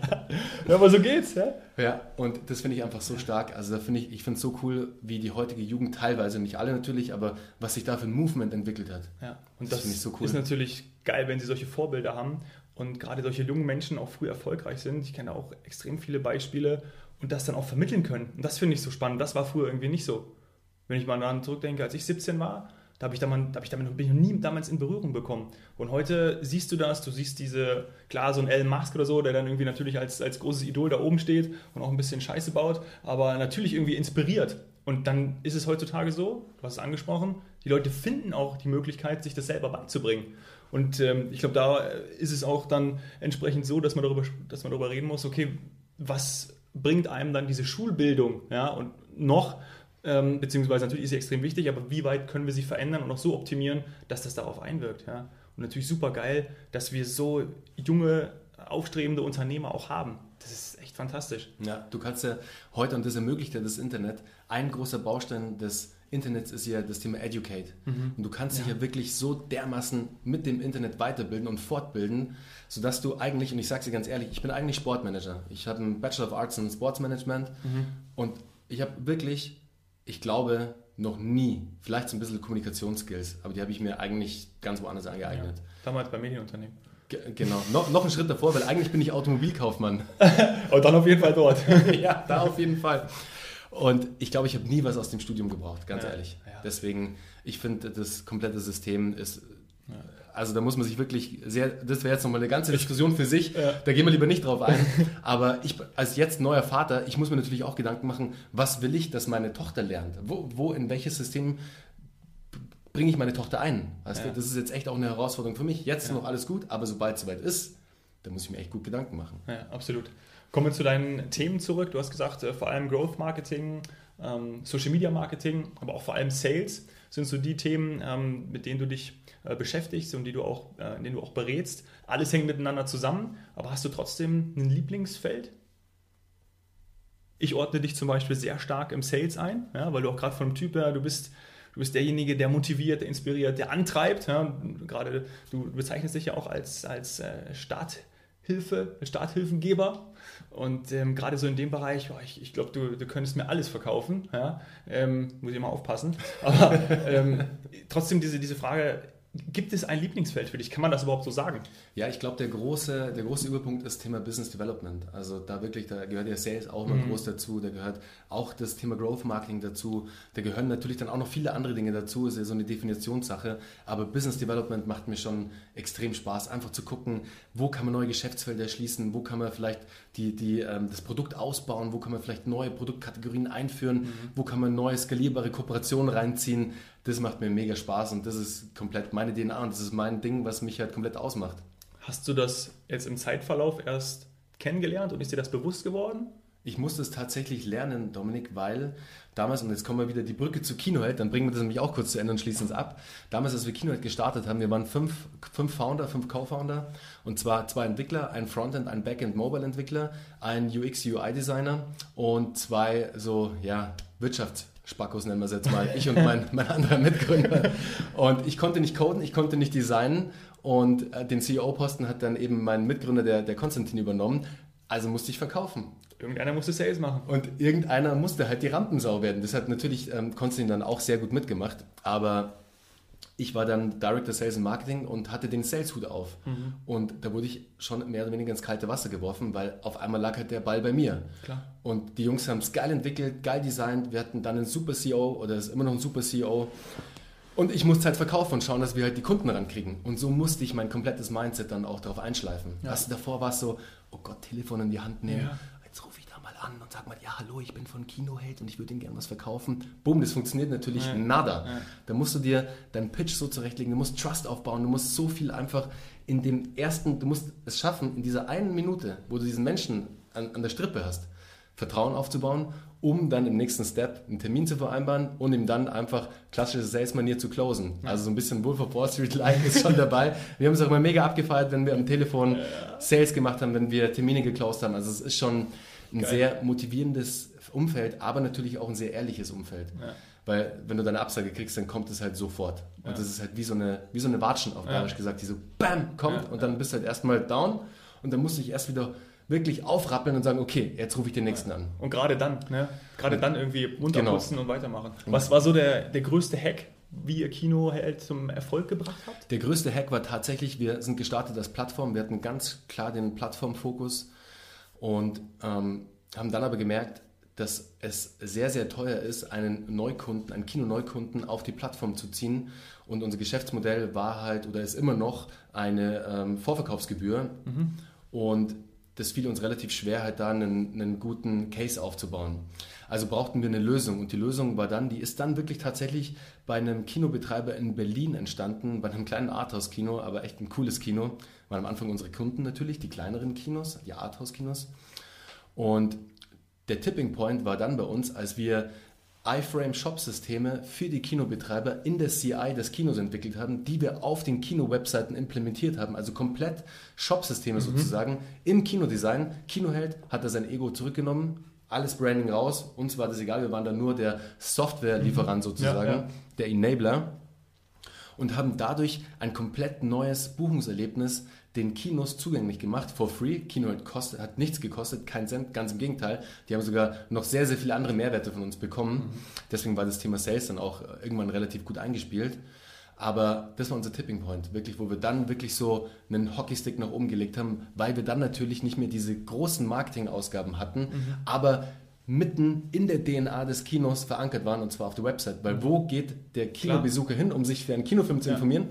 S1: ja, aber so geht's, ja?
S2: Ja, und das finde ich einfach so stark. Also da finde ich, ich finde es so cool, wie die heutige Jugend teilweise, nicht alle natürlich, aber was sich da für ein Movement entwickelt hat.
S1: Ja, und
S2: Das
S1: das,
S2: finde ich so cool.
S1: ist natürlich geil, wenn sie solche Vorbilder haben und gerade solche jungen Menschen auch früh erfolgreich sind. Ich kenne auch extrem viele Beispiele und das dann auch vermitteln können. Und das finde ich so spannend. Das war früher irgendwie nicht so. Wenn ich mal daran zurückdenke, als ich 17 war, da habe ich, da mal, da hab ich damit bin ich noch nie damals in Berührung bekommen. Und heute siehst du das, du siehst diese, klar, so ein Elon Musk oder so, der dann irgendwie natürlich als, als großes Idol da oben steht und auch ein bisschen Scheiße baut, aber natürlich irgendwie inspiriert. Und dann ist es heutzutage so, du hast es angesprochen, die Leute finden auch die Möglichkeit, sich das selber beizubringen. Und ähm, ich glaube, da ist es auch dann entsprechend so, dass man darüber, dass man darüber reden muss, okay, was bringt einem dann diese Schulbildung? Ja, und noch, ähm, beziehungsweise natürlich ist sie extrem wichtig, aber wie weit können wir sie verändern und auch so optimieren, dass das darauf einwirkt? Ja? Und natürlich super geil, dass wir so junge, aufstrebende Unternehmer auch haben. Das ist echt fantastisch.
S2: Ja, du kannst ja heute, und das ermöglicht ja das Internet, ein großer Baustein des Internets ist ja das Thema Educate. Und du kannst dich ja wirklich so dermaßen mit dem Internet weiterbilden und fortbilden, sodass du eigentlich, und ich sage dir ganz ehrlich, ich bin eigentlich Sportmanager. Ich habe einen Bachelor of Arts in Sportsmanagement und ich habe wirklich, ich glaube, noch nie, vielleicht so ein bisschen Kommunikationsskills, aber die habe ich mir eigentlich ganz woanders angeeignet.
S1: Damals bei Medienunternehmen.
S2: Ge- Genau, noch, noch einen Schritt davor, weil eigentlich bin ich Automobilkaufmann.
S1: Und dann auf jeden Fall dort.
S2: ja, da auf jeden Fall. Und ich glaube, ich habe nie was aus dem Studium gebraucht, ganz
S1: Ja,
S2: ehrlich.
S1: ja.
S2: Deswegen, ich finde, das komplette System ist. Also da muss man sich wirklich sehr, das wäre jetzt nochmal eine ganze Diskussion für sich,
S1: Ja.
S2: da gehen wir lieber nicht drauf ein. Aber ich als jetzt neuer Vater, ich muss mir natürlich auch Gedanken machen, was will ich, dass meine Tochter lernt? Wo, wo in welches System bringe ich meine Tochter ein? Weißt
S1: Ja.
S2: du, das ist jetzt echt auch eine Herausforderung für mich. Jetzt
S1: Ja.
S2: noch alles gut, aber sobald es soweit ist, da muss ich mir echt gut Gedanken machen.
S1: Ja, absolut. Kommen wir zu deinen Themen zurück. Du hast gesagt, äh, vor allem Growth Marketing, ähm, Social Media Marketing, aber auch vor allem Sales sind so die Themen, ähm, mit denen du dich äh, beschäftigst und die du auch, äh, in denen du auch berätst. Alles hängt miteinander zusammen, aber hast du trotzdem ein Lieblingsfeld? Ich ordne dich zum Beispiel sehr stark im Sales ein, ja, weil du auch gerade vom Typ her, du bist, du bist derjenige, der motiviert, der inspiriert, der antreibt. Ja. Gerade du bezeichnest dich ja auch als, als äh, Starthilfe, Starthilfengeber. Und ähm, gerade so in dem Bereich, boah, ich, ich glaube, du, du könntest mir alles verkaufen. Ja? Ähm, muss ich mal aufpassen. Aber ähm, trotzdem diese, diese Frage, Gibt es ein Lieblingsfeld für dich? Kann man das überhaupt so sagen?
S2: Ja, ich glaube, der große, der große Überpunkt ist Thema Business Development. Also da wirklich, da gehört ja Sales auch immer mhm. groß dazu, da gehört auch das Thema Growth Marketing dazu, da gehören natürlich dann auch noch viele andere Dinge dazu, ist ja so eine Definitionssache, aber Business Development macht mir schon extrem Spaß, einfach zu gucken, wo kann man neue Geschäftsfelder schließen, wo kann man vielleicht die, die, ähm, das Produkt ausbauen, wo kann man vielleicht neue Produktkategorien einführen, mhm. wo kann man neue skalierbare Kooperationen reinziehen das macht mir mega Spaß und das ist komplett meine DNA und das ist mein Ding, was mich halt komplett ausmacht.
S1: Hast du das jetzt im Zeitverlauf erst kennengelernt und ist dir das bewusst geworden?
S2: Ich musste es tatsächlich lernen, Dominik, weil damals, und jetzt kommen wir wieder die Brücke zu Kinohead, dann bringen wir das nämlich auch kurz zu Ende und schließen es ab. Damals, als wir Kinohead gestartet haben, wir waren fünf, fünf Founder, fünf Co-Founder und zwar zwei Entwickler, ein Frontend, ein Backend Mobile Entwickler, ein UX UI Designer und zwei so, ja, Wirtschafts- Spackos nennen wir es jetzt mal, ich und mein, mein anderer Mitgründer. Und ich konnte nicht coden, ich konnte nicht designen und äh, den CEO-Posten hat dann eben mein Mitgründer, der, der Konstantin, übernommen. Also musste ich verkaufen.
S1: Irgendeiner musste Sales machen.
S2: Und irgendeiner musste halt die Rampensau werden. Das hat natürlich ähm, Konstantin dann auch sehr gut mitgemacht, aber ich war dann Director Sales and Marketing und hatte den Sales-Hut auf. Mhm. Und da wurde ich schon mehr oder weniger ins kalte Wasser geworfen, weil auf einmal lag halt der Ball bei mir. Klar. Und die Jungs haben es geil entwickelt, geil designt. Wir hatten dann einen super CEO oder ist immer noch ein super CEO. Und ich musste halt verkaufen und schauen, dass wir halt die Kunden rankriegen. Und so musste ich mein komplettes Mindset dann auch darauf einschleifen. Ja. Also davor war es so, oh Gott, Telefon in die Hand nehmen. Ja an und sag mal, ja, hallo, ich bin von Kinoheld und ich würde Ihnen gerne was verkaufen. Boom, das funktioniert natürlich ja. nada. Ja. Da musst du dir deinen Pitch so zurechtlegen, du musst Trust aufbauen, du musst so viel einfach in dem ersten, du musst es schaffen, in dieser einen Minute, wo du diesen Menschen an, an der Strippe hast, Vertrauen aufzubauen, um dann im nächsten Step einen Termin zu vereinbaren und ihm dann einfach klassische Sales-Manier zu closen. Ja. Also so ein bisschen Wolf of Wall Street-like ist schon dabei. Wir haben es auch mal mega abgefeiert, wenn wir am Telefon Sales gemacht haben, wenn wir Termine geclosed haben. Also es ist schon ein Geil. sehr motivierendes Umfeld, aber natürlich auch ein sehr ehrliches Umfeld. Ja. Weil wenn du deine Absage kriegst, dann kommt es halt sofort. Und ja. das ist halt wie so eine, wie so eine Watschen auf Bayerisch gesagt, die so BAM kommt und dann bist du halt erstmal down und dann musst du dich erst wieder wirklich aufrappeln und sagen, okay, jetzt rufe ich den nächsten an.
S1: Und gerade dann, ne? Gerade dann irgendwie runterputzen genau. und weitermachen. Was war so der, der größte Hack, wie ihr Kino halt zum Erfolg gebracht habt?
S2: Der größte Hack war tatsächlich, wir sind gestartet als Plattform, wir hatten ganz klar den Plattformfokus und ähm, haben dann aber gemerkt, dass es sehr, sehr teuer ist, einen Neukunden, einen Kino-Neukunden auf die Plattform zu ziehen. Und unser Geschäftsmodell war halt oder ist immer noch eine ähm, Vorverkaufsgebühr. Mhm. Und das fiel uns relativ schwer, halt da einen, einen, guten Case aufzubauen. Also brauchten wir eine Lösung. Und die Lösung war dann, die ist dann wirklich tatsächlich bei einem Kinobetreiber in Berlin entstanden, bei einem kleinen Arthouse-Kino, aber echt ein cooles Kino waren am Anfang unsere Kunden natürlich, die kleineren Kinos, die Arthouse-Kinos. Und der Tipping Point war dann bei uns, als wir iFrame-Shop-Systeme für die Kinobetreiber in der CI des Kinos entwickelt haben, die wir auf den Kino-Webseiten implementiert haben, also komplett Shop-Systeme mhm. sozusagen im Kinodesign. Kinoheld hat da sein Ego zurückgenommen, alles Branding raus, uns war das egal, wir waren da nur der Software-Lieferant mhm. sozusagen, ja, ja. der Enabler und haben dadurch ein komplett neues Buchungserlebnis den Kinos zugänglich gemacht, for free. Kino hat, kostet, hat nichts gekostet, kein Cent, ganz im Gegenteil. Die haben sogar noch sehr, sehr viele andere Mehrwerte von uns bekommen. Mhm. Deswegen war das Thema Sales dann auch irgendwann relativ gut eingespielt. Aber das war unser Tipping Point, wirklich, wo wir dann wirklich so einen Hockeystick nach oben gelegt haben, weil wir dann natürlich nicht mehr diese großen Marketingausgaben hatten, mhm. aber mitten in der DNA des Kinos verankert waren, und zwar auf der Website. Weil mhm. wo geht der Kinobesucher hin, um sich für einen Kinofilm zu informieren?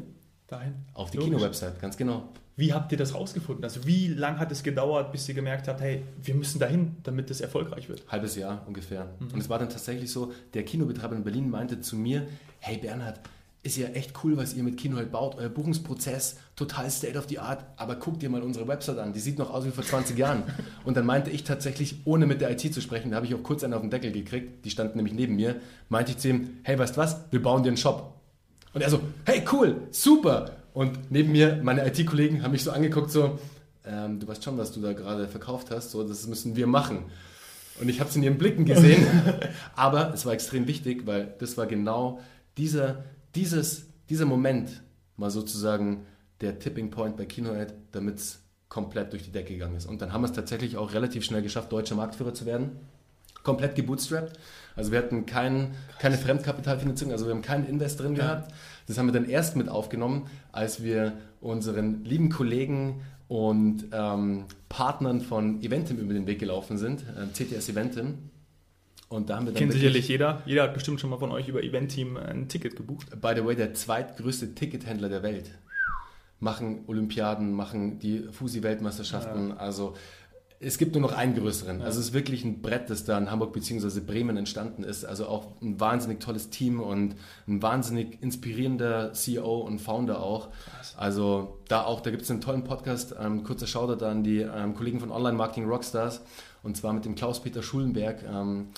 S1: Dahin.
S2: Auf die Kino-Website, ganz genau.
S1: Wie habt ihr das rausgefunden? Also wie lange hat es gedauert, bis ihr gemerkt habt, hey, wir müssen dahin, damit es erfolgreich wird?
S2: Halbes Jahr ungefähr. Mhm. Und es war dann tatsächlich so, der Kinobetreiber in Berlin meinte zu mir, hey Bernhard, ist ja echt cool, was ihr mit Kino halt baut. Euer Buchungsprozess, total state of the art, aber guckt dir mal unsere Website an, die sieht noch aus wie vor 20 Jahren. Und dann meinte ich tatsächlich, ohne mit der IT zu sprechen, da habe ich auch kurz einen auf den Deckel gekriegt, die stand nämlich neben mir, meinte ich zu ihm, hey, weißt du was, wir bauen dir einen Shop. Und er so, hey, cool, super. Und neben mir, meine IT-Kollegen haben mich so angeguckt, so, ähm, du weißt schon, was du da gerade verkauft hast, so, das müssen wir machen. Und ich habe es in ihren Blicken gesehen, aber es war extrem wichtig, weil das war genau dieser, dieses, dieser Moment, mal sozusagen der Tipping Point bei KinoAd, damit es komplett durch die Decke gegangen ist. Und dann haben wir es tatsächlich auch relativ schnell geschafft, deutscher Marktführer zu werden. Komplett gebootstrapped. Also wir hatten kein, keine Fremdkapitalfinanzierung, also wir haben keinen Invest drin ja. gehabt. Das haben wir dann erst mit aufgenommen, als wir unseren lieben Kollegen und ähm, Partnern von Eventim über den Weg gelaufen sind, äh, CTS Eventim.
S1: Und da haben wir dann Kennt sicherlich jeder. Jeder hat bestimmt schon mal von euch über Eventim ein Ticket gebucht.
S2: By the way, der zweitgrößte Tickethändler der Welt. Machen Olympiaden, machen die Fusi-Weltmeisterschaften. Ja. Also es gibt nur noch einen größeren. Also es ist wirklich ein Brett, das da in Hamburg bzw. Bremen entstanden ist. Also auch ein wahnsinnig tolles Team und ein wahnsinnig inspirierender CEO und Founder auch. Also da auch, da gibt es einen tollen Podcast, ähm, kurzer Shoutout an die ähm, Kollegen von Online Marketing Rockstars und zwar mit dem Klaus-Peter Schulenberg. Ähm,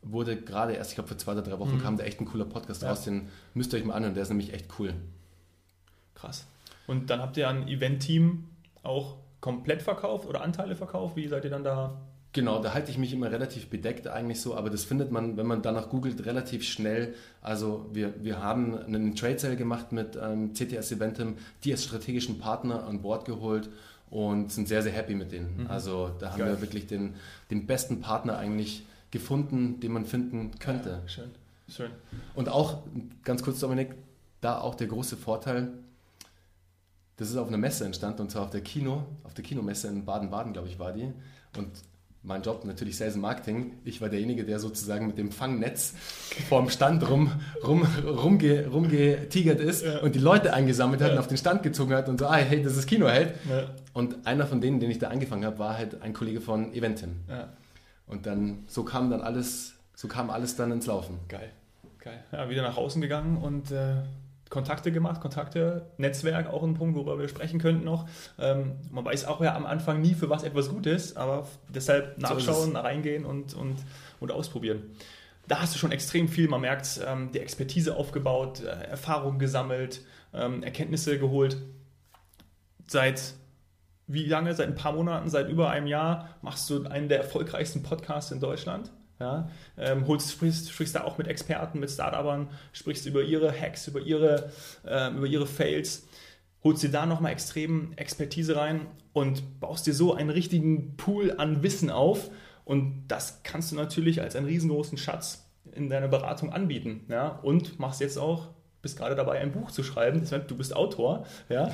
S2: wurde gerade erst, ich glaube vor zwei oder drei Wochen mhm. kam da echt ein cooler Podcast ja. raus, den müsst ihr euch mal anhören, der ist nämlich echt cool.
S1: Krass. Und dann habt ihr ein Event-Team auch komplett verkauft oder Anteile verkauft? Wie seid ihr dann da?
S2: Genau, da halte ich mich immer relativ bedeckt eigentlich so, aber das findet man, wenn man danach googelt, relativ schnell. Also wir, wir haben einen Trade Sale gemacht mit ähm, CTS Eventum, die als strategischen Partner an Bord geholt und sind sehr, sehr happy mit denen. Mhm. Also da haben Geil. wir wirklich den, den besten Partner eigentlich gefunden, den man finden könnte. Ja,
S1: schön, schön.
S2: Und auch, ganz kurz Dominik, da auch der große Vorteil, das ist auf einer Messe entstanden und zwar auf der Kino, auf der Kinomesse in Baden-Baden, glaube ich, war die. Und mein Job natürlich Sales und Marketing. Ich war derjenige, der sozusagen mit dem Fangnetz vorm Stand rum, rum, rumge, rumgetigert ist ja. und die Leute eingesammelt hat ja. und auf den Stand gezogen hat und so, ah, hey, das ist Kinoheld. Ja. Und einer von denen, den ich da angefangen habe, war halt ein Kollege von Eventim. Und dann, so kam dann alles, so kam alles dann ins Laufen.
S1: Geil, geil. Ja, wieder nach außen gegangen und äh Kontakte gemacht, Kontakte, Netzwerk, auch ein Punkt, worüber wir sprechen könnten noch. Ähm, man weiß auch ja am Anfang nie, für was etwas gut ist, aber deshalb nachschauen, so reingehen und, und, und ausprobieren. Da hast du schon extrem viel, man merkt, ähm, die Expertise aufgebaut, äh, Erfahrungen gesammelt, ähm, Erkenntnisse geholt. Seit wie lange? Seit ein paar Monaten, seit über einem Jahr machst du einen der erfolgreichsten Podcasts in Deutschland. Ja, ähm, holst, sprichst, sprichst da auch mit Experten, mit Startupern, sprichst über ihre Hacks, über ihre, äh, über ihre Fails, holst dir da nochmal extrem Expertise rein und baust dir so einen richtigen Pool an Wissen auf. Und das kannst du natürlich als einen riesengroßen Schatz in deiner Beratung anbieten. Ja? Und machst jetzt auch, bist gerade dabei, ein Buch zu schreiben. Du bist Autor. Ja?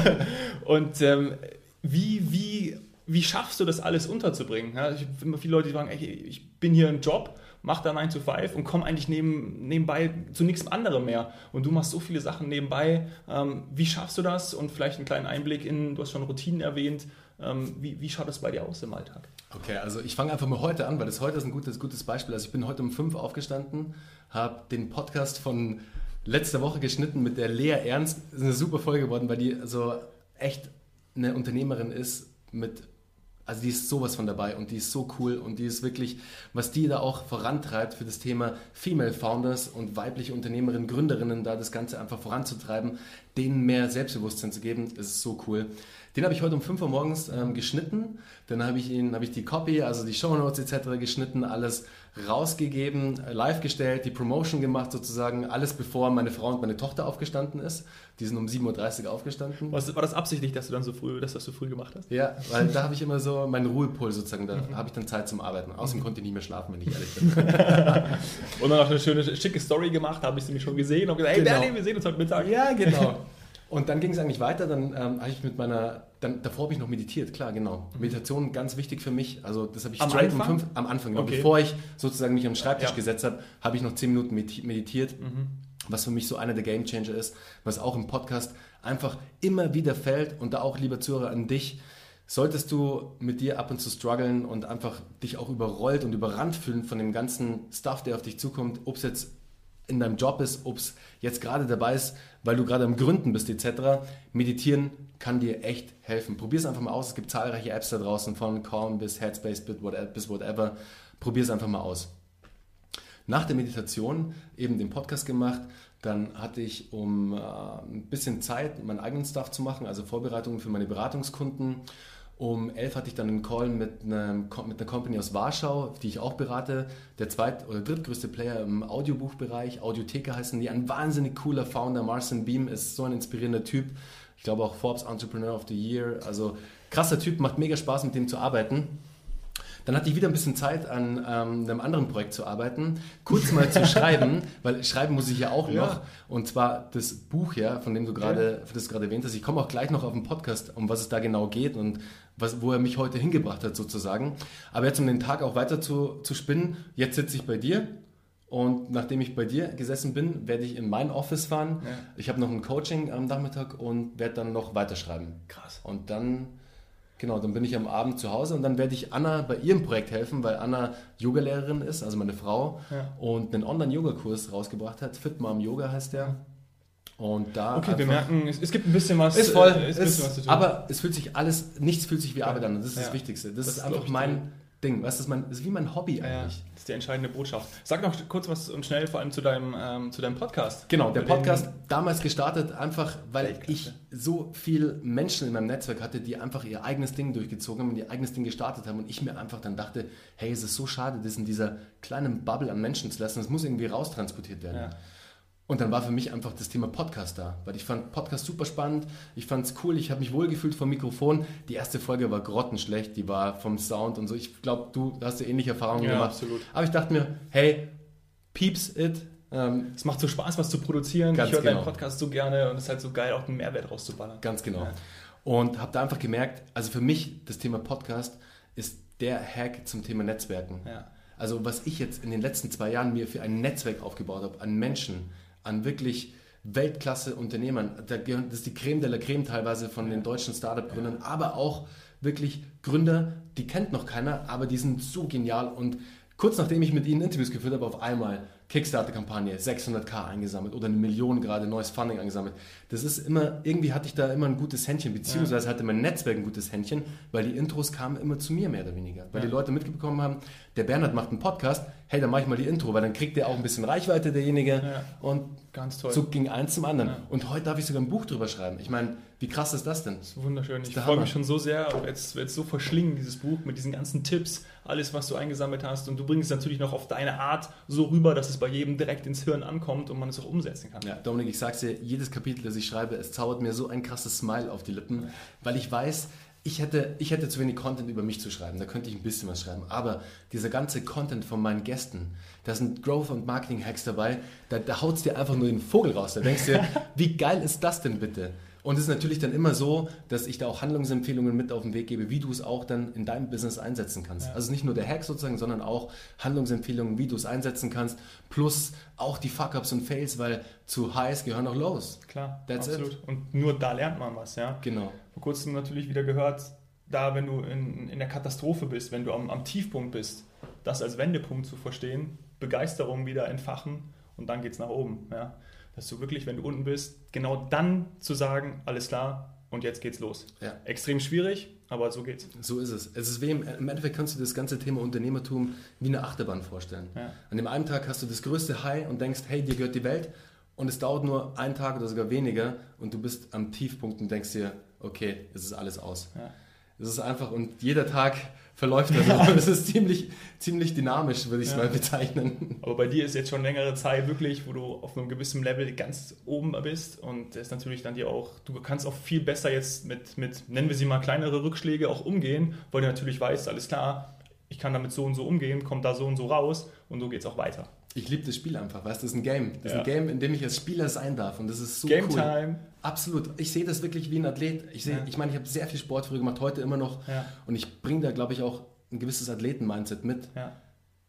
S1: und ähm, wie, wie wie schaffst du das alles unterzubringen? Ja, ich habe immer viele Leute, die sagen, ey, ich bin hier im Job, mach da 9 to 5 und komme eigentlich neben, nebenbei zu nichts anderem mehr. Und du machst so viele Sachen nebenbei. Ähm, wie schaffst du das? Und vielleicht einen kleinen Einblick in, du hast schon Routinen erwähnt. Ähm, wie, wie schaut das bei dir aus im Alltag?
S2: Okay, also ich fange einfach mal heute an, weil das heute ist ein gutes, gutes Beispiel. Also ich bin heute um 5 aufgestanden, habe den Podcast von letzter Woche geschnitten mit der Lea Ernst. Das ist eine super Folge geworden, weil die so echt eine Unternehmerin ist mit also die ist sowas von dabei und die ist so cool und die ist wirklich, was die da auch vorantreibt für das Thema Female Founders und weibliche Unternehmerinnen, Gründerinnen, da das Ganze einfach voranzutreiben, denen mehr Selbstbewusstsein zu geben, ist so cool. Den habe ich heute um 5 Uhr morgens ähm, geschnitten. Dann habe ich ihn, habe ich die Copy, also die Show Notes etc. geschnitten, alles rausgegeben, live gestellt, die Promotion gemacht sozusagen, alles bevor meine Frau und meine Tochter aufgestanden ist. Die sind um 7.30 Uhr aufgestanden.
S1: Was, war das absichtlich, dass du dann so früh, dass das so früh gemacht hast?
S2: Ja, weil da habe ich immer so meinen Ruhepol sozusagen, da mhm. habe ich dann Zeit zum Arbeiten. Außerdem mhm. konnte ich nicht mehr schlafen, wenn ich ehrlich bin.
S1: und dann noch eine schöne, schicke Story gemacht, habe ich sie mir schon gesehen und gesagt, hey genau. Bernie, wir sehen uns heute Mittag.
S2: Ja, genau. Und dann ging es eigentlich weiter, dann ähm, habe ich mit meiner, dann, davor habe ich noch meditiert, klar, genau. Mhm. Meditation ganz wichtig für mich, also das habe ich
S1: am Anfang?
S2: Um fünf, am Anfang, genau. okay. bevor ich sozusagen mich am Schreibtisch ja. gesetzt habe, habe ich noch zehn Minuten meditiert, mhm. was für mich so einer der Game Changer ist, was auch im Podcast einfach immer wieder fällt und da auch, lieber Zuhörer, an dich, solltest du mit dir ab und zu strugglen und einfach dich auch überrollt und überrannt fühlen von dem ganzen Stuff, der auf dich zukommt, ob es jetzt in deinem Job ist, ob es jetzt gerade dabei ist, weil du gerade am Gründen bist etc. Meditieren kann dir echt helfen. Probier es einfach mal aus. Es gibt zahlreiche Apps da draußen, von Calm bis Headspace bis whatever. Probier es einfach mal aus. Nach der Meditation eben den Podcast gemacht. Dann hatte ich, um äh, ein bisschen Zeit, meinen eigenen Stuff zu machen, also Vorbereitungen für meine Beratungskunden. Um elf hatte ich dann einen Call mit, einem, mit einer Company aus Warschau, die ich auch berate. Der zweit- oder drittgrößte Player im Audiobuchbereich, Audiotheke heißen die. Ein wahnsinnig cooler Founder, Marcin Beam, ist so ein inspirierender Typ. Ich glaube auch Forbes Entrepreneur of the Year. Also krasser Typ, macht mega Spaß mit dem zu arbeiten. Dann hatte ich wieder ein bisschen Zeit, an ähm, einem anderen Projekt zu arbeiten, kurz mal zu schreiben, weil schreiben muss ich ja auch noch. Ja. Und zwar das Buch ja, von dem du gerade, ja. das gerade erwähnt hast. Ich komme auch gleich noch auf den Podcast, um was es da genau geht und was, wo er mich heute hingebracht hat sozusagen. Aber jetzt um den Tag auch weiter zu, zu spinnen, jetzt sitze ich bei dir und nachdem ich bei dir gesessen bin, werde ich in mein Office fahren. Ja. Ich habe noch ein Coaching am Nachmittag und werde dann noch weiterschreiben.
S1: Krass.
S2: Und dann Genau, dann bin ich am Abend zu Hause und dann werde ich Anna bei ihrem Projekt helfen, weil Anna Yogalehrerin ist, also meine Frau, ja. und einen Online-Yoga-Kurs rausgebracht hat. Fit Mom Yoga heißt der. Und da
S1: okay, wir merken, es, es, gibt ein bisschen was.
S2: Ist voll, äh, ist, ist, was zu tun. aber es fühlt sich alles, nichts fühlt sich wie Arbeit an. Das ist ja. das Wichtigste. Das, das ist einfach mein, Ding. Das, ist mein, das ist wie mein Hobby eigentlich. Ja, das
S1: ist die entscheidende Botschaft. Sag noch kurz was und schnell vor allem zu deinem, ähm, zu deinem Podcast.
S2: Genau, der Podcast damals gestartet, einfach weil ich so viele Menschen in meinem Netzwerk hatte, die einfach ihr eigenes Ding durchgezogen haben und ihr eigenes Ding gestartet haben und ich mir einfach dann dachte, hey, es ist so schade, das in dieser kleinen Bubble an Menschen zu lassen. Das muss irgendwie raustransportiert werden. Ja. Und dann war für mich einfach das Thema Podcast da, weil ich fand Podcast super spannend, ich fand es cool, ich habe mich wohlgefühlt vom Mikrofon. Die erste Folge war grottenschlecht, die war vom Sound und so. Ich glaube, du hast ja ähnliche Erfahrungen ja, gemacht.
S1: Absolut.
S2: Aber ich dachte mir, hey, peeps it.
S1: Ähm, es macht so Spaß, was zu produzieren. ich höre genau. deinen Podcast so gerne und es ist halt so geil, auch einen Mehrwert rauszuballern.
S2: Ganz genau. Ja. Und habe da einfach gemerkt, also für mich das Thema Podcast ist der Hack zum Thema Netzwerken.
S1: Ja.
S2: Also was ich jetzt in den letzten zwei Jahren mir für ein Netzwerk aufgebaut habe, an Menschen, an wirklich Weltklasse-Unternehmern. Das ist die Creme de la Creme teilweise von den deutschen Startup-Gründern, aber auch wirklich Gründer, die kennt noch keiner, aber die sind so genial. Und kurz nachdem ich mit ihnen Interviews geführt habe, auf einmal Kickstarter-Kampagne, 600k eingesammelt oder eine Million gerade neues Funding eingesammelt. Das ist immer, irgendwie hatte ich da immer ein gutes Händchen, beziehungsweise hatte mein Netzwerk ein gutes Händchen, weil die Intros kamen immer zu mir mehr oder weniger. Weil die Leute mitbekommen haben, der Bernhard macht einen Podcast, hey, dann mache ich mal die Intro, weil dann kriegt der auch ein bisschen Reichweite, derjenige. Und
S1: Ganz toll.
S2: so ging eins zum anderen. Ja. Und heute darf ich sogar ein Buch drüber schreiben. Ich meine, wie krass ist das denn? Das
S1: ist wunderschön. Ich freue mich schon so sehr, jetzt, jetzt so verschlingen, dieses Buch mit diesen ganzen Tipps, alles, was du eingesammelt hast. Und du bringst es natürlich noch auf deine Art so rüber, dass es bei jedem direkt ins Hirn ankommt und man es auch umsetzen kann.
S2: Ja, Dominik, ich sag's dir, jedes Kapitel, das ich schreibe, es zaubert mir so ein krasses Smile auf die Lippen, weil ich weiß, ich hätte, ich hätte zu wenig Content über mich zu schreiben, da könnte ich ein bisschen was schreiben. Aber dieser ganze Content von meinen Gästen, da sind Growth- und Marketing-Hacks dabei, da, da haut es dir einfach nur den Vogel raus. Da denkst du dir, wie geil ist das denn bitte? Und es ist natürlich dann immer so, dass ich da auch Handlungsempfehlungen mit auf den Weg gebe, wie du es auch dann in deinem Business einsetzen kannst. Ja. Also nicht nur der Hack sozusagen, sondern auch Handlungsempfehlungen, wie du es einsetzen kannst, plus auch die Fuck-Ups und Fails, weil zu Highs gehören auch Lows.
S1: Klar, That's absolut. It. Und nur da lernt man was, ja.
S2: Genau.
S1: Vor kurzem natürlich wieder gehört, da wenn du in, in der Katastrophe bist, wenn du am, am Tiefpunkt bist, das als Wendepunkt zu verstehen, Begeisterung wieder entfachen und dann geht es nach oben, ja dass du wirklich, wenn du unten bist, genau dann zu sagen, alles klar, und jetzt geht's los.
S2: Ja.
S1: Extrem schwierig, aber so geht's.
S2: So ist es. Es ist wie im, im Endeffekt kannst du das ganze Thema Unternehmertum wie eine Achterbahn vorstellen. Ja. An dem einen Tag hast du das größte High und denkst, hey, dir gehört die Welt. Und es dauert nur einen Tag oder sogar weniger und du bist am Tiefpunkt und denkst dir, okay, es ist alles aus. Ja. Es ist einfach und jeder Tag verläuft das. Ja. Das ist ziemlich, ziemlich dynamisch, würde ich es ja. mal bezeichnen.
S1: Aber bei dir ist jetzt schon längere Zeit wirklich, wo du auf einem gewissen Level ganz oben bist und das ist natürlich dann dir auch, du kannst auch viel besser jetzt mit, mit, nennen wir sie mal, kleinere Rückschläge auch umgehen, weil du natürlich weißt, alles klar, ich kann damit so und so umgehen, kommt da so und so raus und so geht es auch weiter.
S2: Ich liebe das Spiel einfach, weißt du, das ist ein Game. Das ja. ist ein Game, in dem ich als Spieler sein darf und das ist so
S1: Game
S2: cool.
S1: Time.
S2: Absolut. Ich sehe das wirklich wie ein Athlet. Ich, sehe, ja. ich meine, ich habe sehr viel Sport früher gemacht, heute immer noch ja. und ich bringe da, glaube ich, auch ein gewisses Athleten-Mindset mit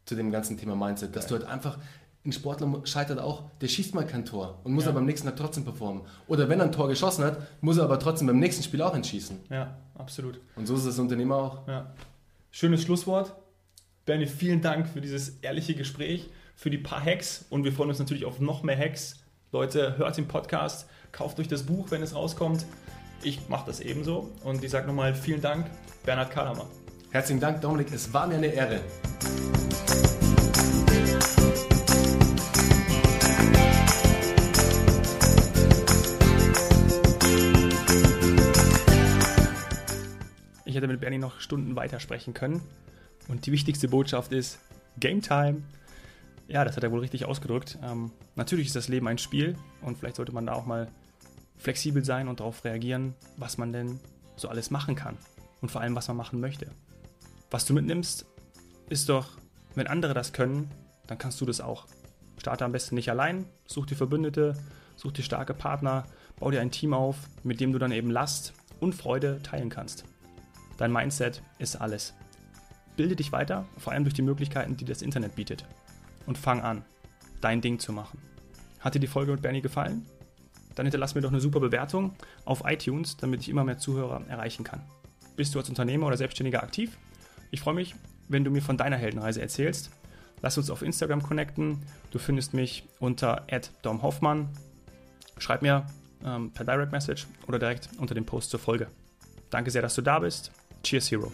S2: zu dem ganzen Thema Mindset, dass du halt einfach ein Sportler scheitert auch, der schießt mal kein Tor und muss aber beim nächsten Tag trotzdem performen. Oder wenn er ein Tor geschossen hat, muss er aber trotzdem beim nächsten Spiel auch entschießen.
S1: Ja, absolut.
S2: Und so ist das Unternehmer auch.
S1: Ja. Schönes Schlusswort. Bernie, vielen Dank für dieses ehrliche Gespräch für die paar Hacks und wir freuen uns natürlich auf noch mehr Hacks. Leute, hört den Podcast, kauft euch das Buch, wenn es rauskommt. Ich mache das ebenso und ich sage nochmal vielen Dank, Bernhard Karlhammer.
S2: Herzlichen Dank, Dominik. Es war mir eine Ehre.
S1: Ich hätte mit Bernie noch Stunden weitersprechen können. Und die wichtigste Botschaft ist Game Time. Ja, das hat er wohl richtig ausgedrückt. Ähm, natürlich ist das Leben ein Spiel und vielleicht sollte man da auch mal flexibel sein und darauf reagieren, was man denn so alles machen kann und vor allem, was man machen möchte. Was du mitnimmst, ist doch, wenn andere das können, dann kannst du das auch. Starte am besten nicht allein, such dir Verbündete, such dir starke Partner, bau dir ein Team auf, mit dem du dann eben Last und Freude teilen kannst. Dein Mindset ist alles. Bilde dich weiter, vor allem durch die Möglichkeiten, die das Internet bietet. Und fang an, dein Ding zu machen. Hat dir die Folge mit Bernie gefallen? Dann hinterlass mir doch eine super Bewertung auf iTunes, damit ich immer mehr Zuhörer erreichen kann. Bist du als Unternehmer oder Selbstständiger aktiv? Ich freue mich, wenn du mir von deiner Heldenreise erzählst. Lass uns auf Instagram connecten. Du findest mich unter @domhoffmann. Schreib mir ähm, per Direct Message oder direkt unter dem Post zur Folge. Danke sehr, dass du da bist. Cheers, Hero.